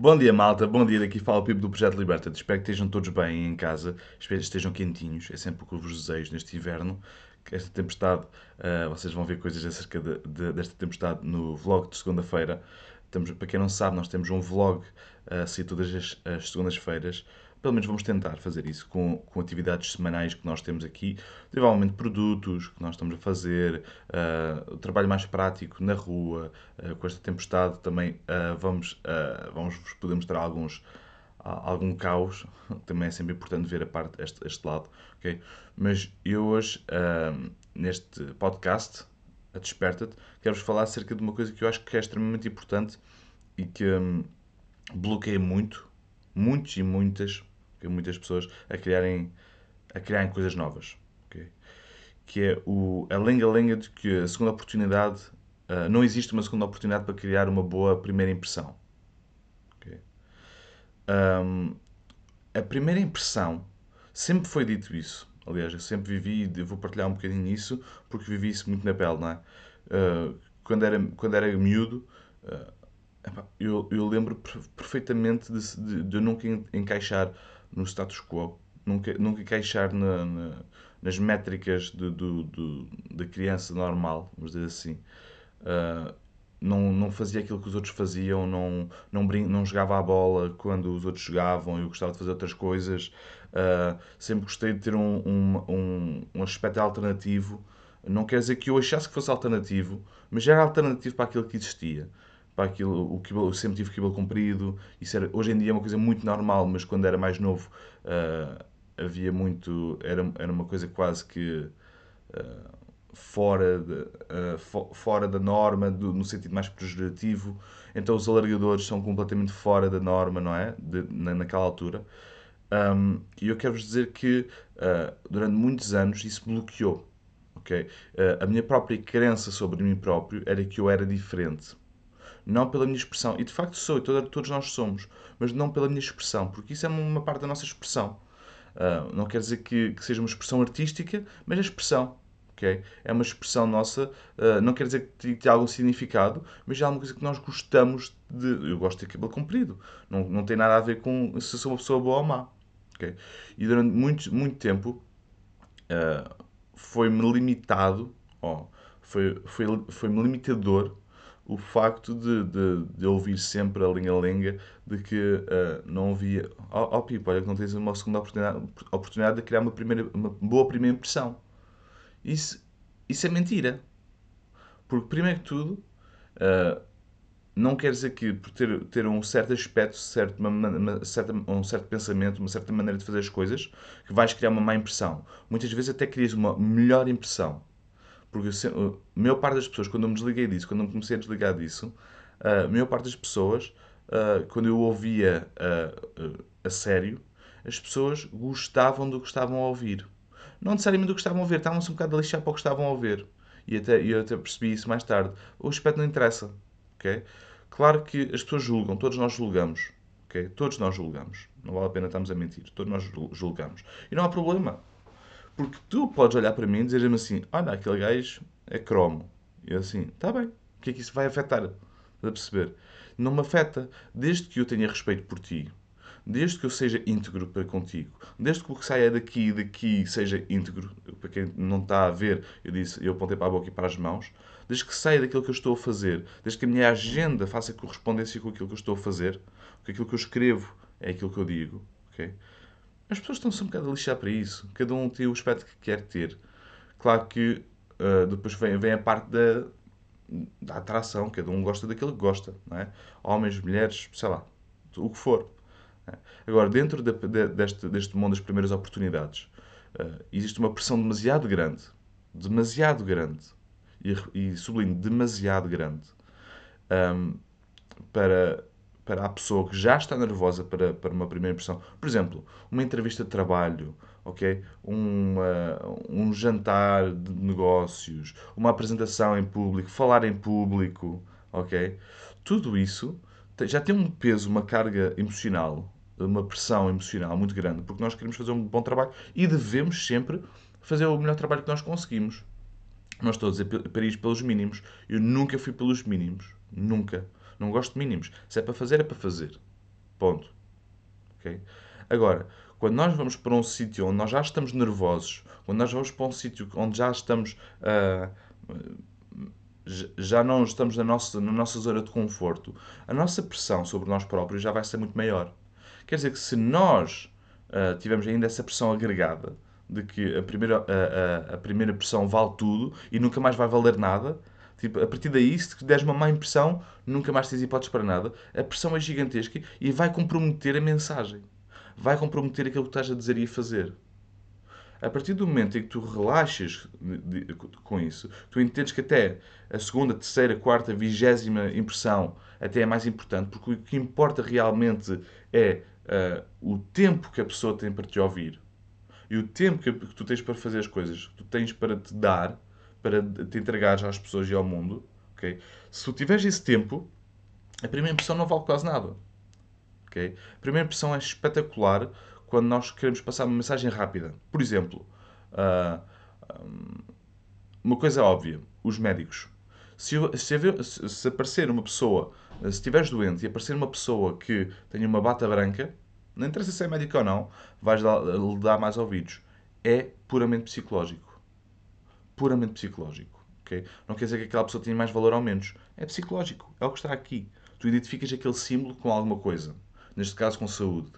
Bom dia, malta. Bom dia. Daqui fala o Pipo do Projeto Liberta. Espero que estejam todos bem em casa. Espero que estejam quentinhos. É sempre o que vos desejo neste inverno. Esta tempestade, uh, vocês vão ver coisas acerca de, de, desta tempestade no vlog de segunda-feira. Para quem não sabe, nós temos um vlog uh, sair todas as, as segundas-feiras pelo menos vamos tentar fazer isso com, com atividades semanais que nós temos aqui, provavelmente produtos que nós estamos a fazer, uh, o trabalho mais prático na rua, uh, com esta tempestade também uh, vamos, vamos poder mostrar alguns, algum caos, também é sempre importante ver a parte, este, este lado, ok? Mas eu hoje, neste podcast, a Desperta-te, quero-vos falar acerca de uma coisa que eu acho que é extremamente importante e que um, bloqueia muito, muitos e muitas muitas pessoas a criarem, a criarem coisas novas. Okay? Que é o, a lenga-lenga de que a segunda oportunidade, uh, não existe uma segunda oportunidade para criar uma boa primeira impressão. Okay? Um, a primeira impressão, sempre foi dito isso. Aliás, eu sempre vivi, e vou partilhar um bocadinho isso, porque vivi isso muito na pele, não é? Uh, quando, era, quando era miúdo, uh, eu, eu lembro perfeitamente de, de, de eu nunca encaixar no status quo, nunca, nunca queixar na, na, nas métricas de, de, da criança normal, vamos dizer assim. Uh, não, não fazia aquilo que os outros faziam, não, não, brin não jogava a bola quando os outros jogavam, eu gostava de fazer outras coisas. Uh, sempre gostei de ter um, um, um, um aspecto alternativo. Não quer dizer que eu achasse que fosse alternativo, mas já era alternativo para aquilo que existia para aquilo, o cabelo, eu sempre tive cabelo comprido, isso era, hoje em dia é uma coisa muito normal, mas quando era mais novo uh, havia muito, era, era uma coisa quase que uh, fora, de, uh, fo, fora da norma, do, no sentido mais pejorativo, então os alargadores são completamente fora da norma, não é? De, na, naquela altura. Um, e eu quero-vos dizer que durante muitos anos isso bloqueou. Okay? a minha própria crença sobre mim próprio era que eu era diferente não pela minha expressão. E de facto sou, e todos nós somos, mas não pela minha expressão, porque isso é uma parte da nossa expressão. Uh, não quer dizer que, que, seja uma expressão artística, mas é expressão. Okay? É uma expressão nossa, uh, não quer dizer que tenha algum significado, mas é alguma coisa que nós gostamos de. Eu gosto de cabelo comprido, não, não tem nada a ver com se sou uma pessoa boa ou má. Okay? E durante muito, muito tempo uh, foi-me limitado, oh, foi-me foi, foi limitador o facto de, de, de ouvir sempre a linha-lenga de que uh, não havia. Oh, oh, Pipo, olha que não tens uma segunda oportunidade, oportunidade de criar uma, primeira, uma boa primeira impressão. Isso, isso é mentira. Porque, primeiro que tudo, uh, não quer dizer que por ter, ter um certo aspecto, certo, uma, uma, certa, um certo pensamento, uma certa maneira de fazer as coisas, que vais criar uma má impressão. Muitas vezes até crias uma melhor impressão. Porque a maior parte das pessoas, quando eu me desliguei disso, quando eu me comecei a desligar disso, a maior parte das pessoas, quando eu ouvia a sério, as pessoas gostavam do que estavam a ouvir. Não necessariamente do que estavam a ouvir, estavam-se um bocado a lixar para o que estavam a ouvir. E até, eu até percebi isso mais tarde. O aspecto não interessa. Okay? Claro que as pessoas julgam, todos nós julgamos. Okay? Todos nós julgamos. Não vale a pena estarmos a mentir. Todos nós julgamos. E não há problema. Porque tu podes olhar para mim e dizer-me assim: olha, aquele gajo é cromo. E eu assim: está bem, o que é que isso vai afetar? Estás a perceber? Não me afeta. Desde que eu tenha respeito por ti, desde que eu seja íntegro para contigo, desde que o que saia daqui e daqui seja íntegro, para quem não está a ver, eu disse, eu apontei para a boca e para as mãos, desde que saia daquilo que eu estou a fazer, desde que a minha agenda faça correspondência com aquilo que eu estou a fazer, com aquilo que eu escrevo é aquilo que eu digo, ok? As pessoas estão-se um bocado a lixar para isso. Cada um tem o aspecto que quer ter. Claro que uh, depois vem, vem a parte da, da atração. Cada um gosta daquilo que gosta. Não é? Homens, mulheres, sei lá, o que for. É? Agora, dentro de, de, deste, deste mundo das primeiras oportunidades, uh, existe uma pressão demasiado grande. Demasiado grande. E, e sublinho, demasiado grande. Um, para para a pessoa que já está nervosa para, para uma primeira impressão. Por exemplo, uma entrevista de trabalho, ok? Um, um jantar de negócios, uma apresentação em público, falar em público, ok? Tudo isso já tem um peso, uma carga emocional, uma pressão emocional muito grande, porque nós queremos fazer um bom trabalho e devemos sempre fazer o melhor trabalho que nós conseguimos. Não estou a ir pelos mínimos. Eu nunca fui pelos mínimos. Nunca. Não gosto de mínimos. Se é para fazer, é para fazer. Ponto. Ok? Agora, quando nós vamos para um sítio onde nós já estamos nervosos, quando nós vamos para um sítio onde já estamos. Uh, já não estamos na nossa, na nossa zona de conforto, a nossa pressão sobre nós próprios já vai ser muito maior. Quer dizer que se nós uh, tivermos ainda essa pressão agregada, de que a primeira, a, primeira pressão vale tudo e nunca mais vai valer nada, tipo, a partir daí, se deres uma má impressão, nunca mais tens hipóteses para nada, a pressão é gigantesca e vai comprometer a mensagem. Vai comprometer aquilo que estás a dizer e a fazer. A partir do momento em que tu relaxas com isso, tu entendes que até a segunda, terceira, quarta, vigésima impressão até é mais importante, porque o que importa realmente é uh, o tempo que a pessoa tem para te ouvir e o tempo que tu tens para fazer as coisas, que tu tens para te dar, para te entregar às pessoas e ao mundo. Okay? Se tu tiveres esse tempo, a primeira impressão não vale quase nada. Okay? A primeira impressão é espetacular quando nós queremos passar uma mensagem rápida. Por exemplo, uh, uma coisa óbvia: os médicos. Se, se, se, aparecer uma pessoa, se estiveres doente e aparecer uma pessoa que tenha uma bata branca, não interessa se é médico ou não, vais lhe dar mais ouvidos. É puramente psicológico. Puramente psicológico. Okay? Não quer dizer que aquela pessoa tenha mais valor ou menos. É psicológico. É o que está aqui. Tu identificas aquele símbolo com alguma coisa. Neste caso, com saúde.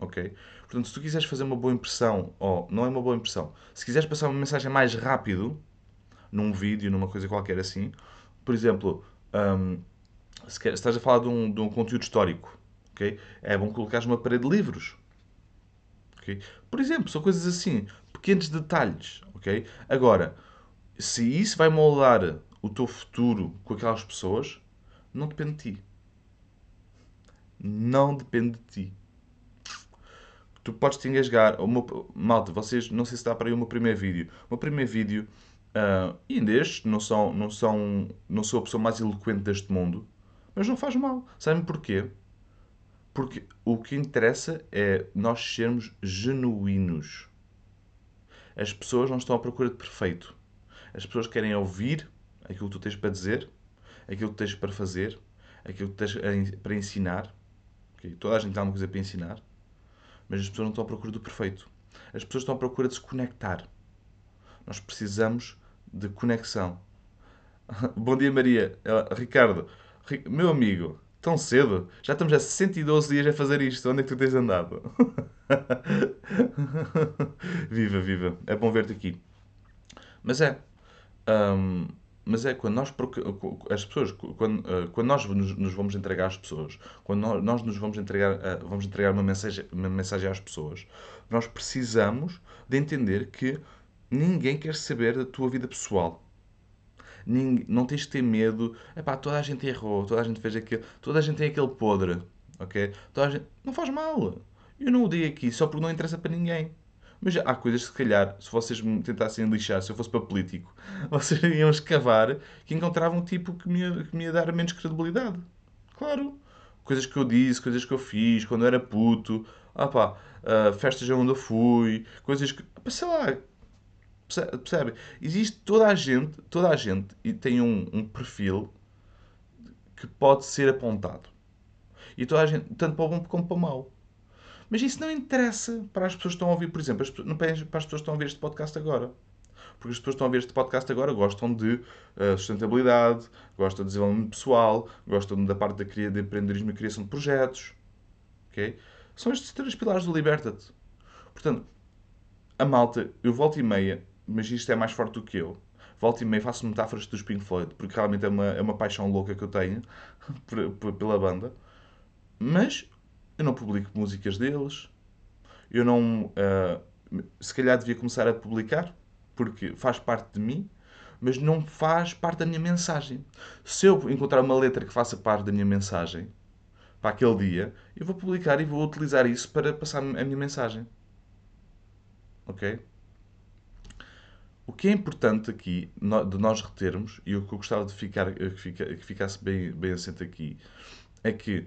Ok? Portanto, se tu quiseres fazer uma boa impressão, ou não é uma boa impressão, se quiseres passar uma mensagem mais rápido, num vídeo, numa coisa qualquer assim, por exemplo, um, se, quer, se estás a falar de um, de um conteúdo histórico, ok? É bom colocares uma parede de livros. Okay? Por exemplo, são coisas assim, pequenos detalhes. ok? Agora, se isso vai moldar o teu futuro com aquelas pessoas, não depende de ti. Não depende de ti. Tu podes te engasgar. O meu, malta, vocês, não sei se dá para ir o meu primeiro vídeo. O meu primeiro vídeo, uh, e ainda estes, não, são, não, são, não sou a pessoa mais eloquente deste mundo, mas não faz mal. Sabem porquê? Porque o que interessa é nós sermos genuínos. As pessoas não estão à procura de perfeito. As pessoas querem ouvir aquilo que tu tens para dizer, aquilo que tens para fazer, aquilo que tens para ensinar. Okay? Toda a gente tem alguma coisa para ensinar, mas as pessoas não estão à procura do perfeito. As pessoas estão à procura de se conectar. Nós precisamos de conexão. Bom dia, Maria. Ricardo, meu amigo, Tão cedo? Já estamos a 112 dias a fazer isto. Onde é que tu tens andado? viva, viva. É bom ver-te aqui. Mas é. Um, mas é quando nós as pessoas quando, uh, quando nós nos, vamos entregar às pessoas quando nós, nós nos vamos entregar uh, vamos entregar uma mensagem uma mensagem às pessoas nós precisamos de entender que ninguém quer saber da tua vida pessoal Ninguém, não tens de ter medo. Epá, toda a gente errou, toda a gente fez aquilo, toda a gente tem aquele podre, ok? Toda a gente, não faz mal. Eu não o dei aqui só porque não interessa para ninguém. Mas há coisas que, se calhar, se vocês me tentassem lixar, se eu fosse para político, vocês iam escavar que encontravam um tipo que me, ia, que me ia dar menos credibilidade. Claro. Coisas que eu disse, coisas que eu fiz quando eu era puto. Ah pá, uh, festas onde eu fui, coisas que. Sei lá, Percebe? Existe toda a gente, toda a gente e tem um, um perfil que pode ser apontado. E toda a gente, tanto para o bom como para o mau. Mas isso não interessa para as pessoas que estão a ouvir, por exemplo, para as pessoas que estão a ouvir este podcast agora. Porque as pessoas que estão a ver este podcast agora gostam de uh, sustentabilidade, gostam de desenvolvimento pessoal, gostam da parte da cria, de empreendedorismo e criação de projetos. Okay? São estes três pilares do Liberta-te. Portanto, a malta, eu volto e meia, mas isto é mais forte do que eu. Volto e meio faço metáforas dos Pink Floyd, porque realmente é uma, é uma paixão louca que eu tenho pela banda. Mas eu não publico músicas deles. Eu não. Uh, se calhar devia começar a publicar, porque faz parte de mim, mas não faz parte da minha mensagem. Se eu encontrar uma letra que faça parte da minha mensagem para aquele dia, eu vou publicar e vou utilizar isso para passar a minha mensagem. Ok? O que é importante aqui de nós retermos, e o que eu gostava de ficar, que, ficasse bem, bem assente aqui, é que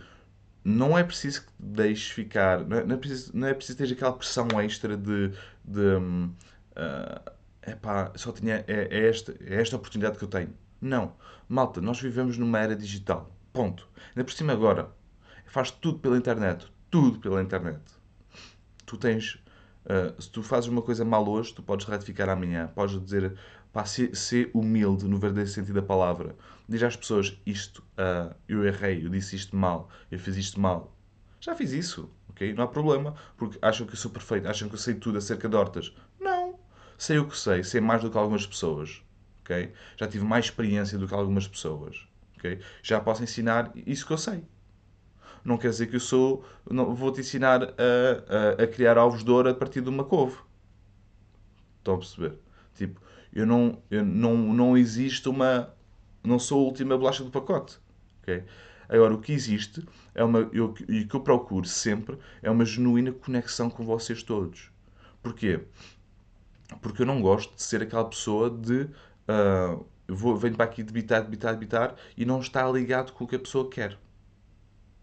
não é preciso que deixes ficar, não é, não é, preciso, não é preciso ter aquela pressão extra de, de uh, epá, só tinha, é, é, esta, é esta oportunidade que eu tenho. Não. Malta, nós vivemos numa era digital. Ponto. Ainda por cima agora, faz tudo pela internet. tudo pela internet. Tu tens. Uh, se tu fazes uma coisa mal hoje, tu podes ratificar amanhã. Podes dizer, pá, ser, ser humilde no verdadeiro sentido da palavra. Diz às pessoas, isto, uh, eu errei, eu disse isto mal, eu fiz isto mal. Já fiz isso, ok? Não há problema, porque acham que eu sou perfeito, acham que eu sei tudo acerca de hortas. Não! Sei o que sei, sei mais do que algumas pessoas, ok? Já tive mais experiência do que algumas pessoas, ok? Já posso ensinar isso que eu sei não quer dizer que eu sou. Vou-te ensinar a, a, a, criar ovos de ouro a partir de uma couve. Estão a perceber? Tipo, eu não, eu não, não existe uma. Não sou a última bolacha do pacote. Okay? Agora, o que existe é uma. Eu, e o que eu procuro sempre é uma genuína conexão com vocês todos. Porquê? Porque eu não gosto de ser aquela pessoa de. Uh, vou, venho para aqui debitar, debitar, debitar e não estar ligado com o que a pessoa quer.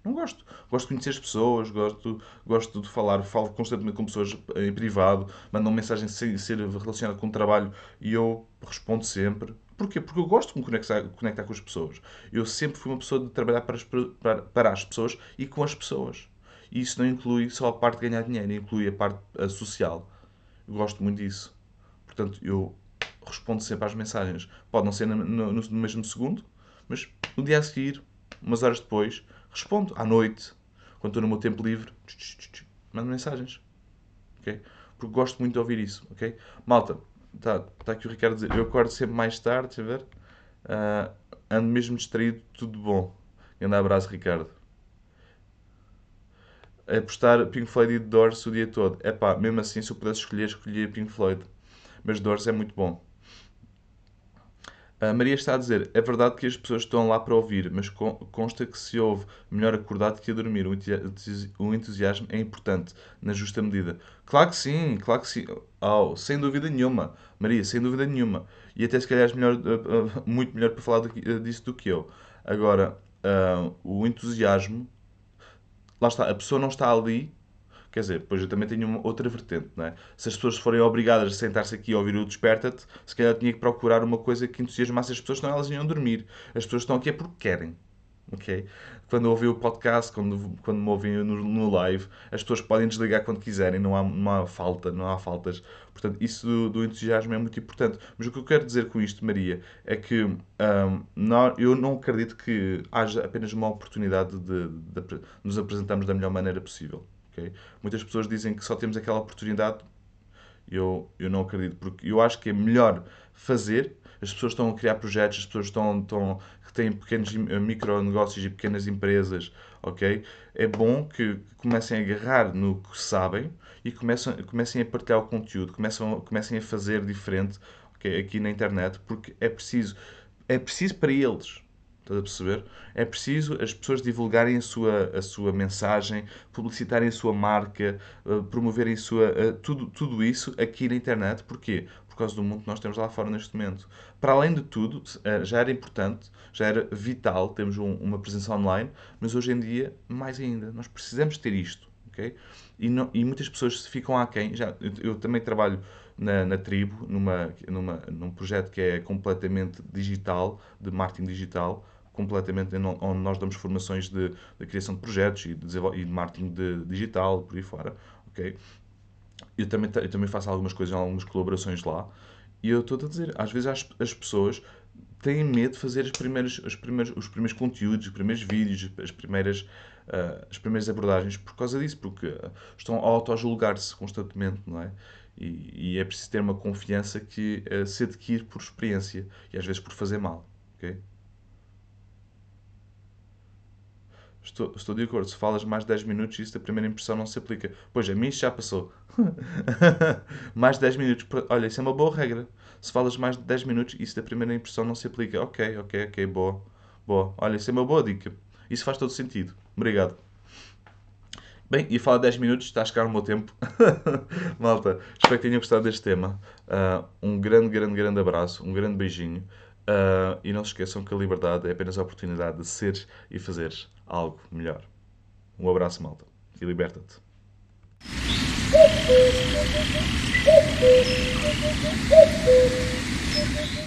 Não gosto. Gosto de conhecer as pessoas, gosto, gosto de falar, falo constantemente com pessoas em privado, mandam mensagem sem ser relacionada com o trabalho e eu respondo sempre. Porquê? Porque eu gosto de me conectar, conectar com as pessoas. Eu sempre fui uma pessoa de trabalhar para as, para, para as pessoas e com as pessoas. E isso não inclui só a parte de ganhar dinheiro, inclui a parte a social. Eu gosto muito disso. Portanto, eu respondo sempre às mensagens. Pode não ser no, no, no mesmo segundo, mas no dia a seguir, umas horas depois, respondo à noite, quando estou no meu tempo livre, mando mensagens. Okay? Porque gosto muito de ouvir isso. Okay? Malta, está tá aqui o Ricardo a dizer, eu acordo sempre mais tarde, deixa ver. Uh, ando mesmo distraído, tudo bom. Grande abraço, Ricardo. Apostar Pink Floyd e Doors o dia todo. É pá, mesmo assim, se eu pudesse escolher, escolhia Pink Floyd. Mas Doors é muito bom. A Maria está a dizer: é verdade que as pessoas estão lá para ouvir, mas consta que se ouve melhor acordado que a dormir. O entusiasmo é importante, na justa medida. Claro que sim, claro que sim. Oh, sem dúvida nenhuma. Maria, sem dúvida nenhuma. E até se calhar és melhor, eh, eh, muito melhor para falar eh, disso do que eu. Agora, uh, o entusiasmo. Lá está, a pessoa não está ali Quer dizer, depois eu também tenho uma outra vertente, não é? Se as pessoas forem obrigadas a sentar-se aqui e ouvir o Desperta-te, se calhar tinha que procurar uma coisa que entusiasmasse as pessoas, senão elas iam dormir. As pessoas estão aqui é porque querem. Ok? Quando ouvem o podcast, quando, quando me ouvem no, no, live, as pessoas podem desligar quando quiserem, não há, não há falta, não há faltas. Portanto, isso do, do, entusiasmo é muito importante. Mas o que eu quero dizer com isto, Maria, é que um, não, eu não acredito que haja apenas uma oportunidade de, de, de nos apresentarmos da melhor maneira possível. Okay? Muitas pessoas dizem que só temos aquela oportunidade. Eu, eu não acredito, porque eu acho que é melhor fazer. As pessoas estão a criar projetos, as pessoas estão, estão que têm pequenos eh, micronegócios e pequenas empresas, ok? É bom que comecem a agarrar no que sabem e comecem, comecem a partilhar o conteúdo, comecem, comecem a fazer diferente okay, aqui na internet, porque é preciso, é preciso para eles. Estás a perceber? É preciso as pessoas divulgarem a sua, a sua mensagem, publicitarem a sua marca, uh, promoverem a sua, uh, tudo, tudo isso aqui na internet. Porquê? Por causa do mundo que nós temos lá fora neste momento. Para além de tudo, uh, já era importante, já era vital termos um, uma presença online, mas hoje em dia, mais ainda, nós precisamos ter isto. Okay? E, não, e muitas pessoas ficam aquém. Já, eu, eu também trabalho na, na tribo, numa, numa, num projeto que é completamente digital, de marketing digital, completamente onde nós damos formações de, de criação de projetos e de, e de marketing de, digital, por aí fora. Okay? Eu, também, eu também faço algumas coisas, algumas colaborações lá. E eu estou a dizer, às vezes as, as pessoas têm medo de fazer as primeiras, as primeiras, os primeiros conteúdos, os primeiros vídeos, as primeiras, uh, as primeiras abordagens por causa disso, porque estão a auto-julgar-se constantemente, não é? E, e, é preciso ter uma confiança que uh, se adquire por experiência e às vezes por fazer mal, ok? Estou, estou de acordo. Se falas mais de 10 minutos, isso da primeira impressão não se aplica. Pois, a mim já passou. mais de 10 minutos. Olha, isso é uma boa regra. Se falas mais de 10 minutos, isso da primeira impressão não se aplica. Ok, ok, ok, boa. Boa. Olha, isso é uma boa dica. Isso faz todo sentido. Obrigado. Bem, e falar 10 minutos, está a chegar o meu tempo. Malta, espero que tenham gostado deste tema. Uh, um grande, grande, grande abraço, um grande beijinho. Uh, e não se esqueçam que a liberdade é apenas a oportunidade de seres e fazeres algo melhor. Um abraço, malta, e liberta-te. Thank you.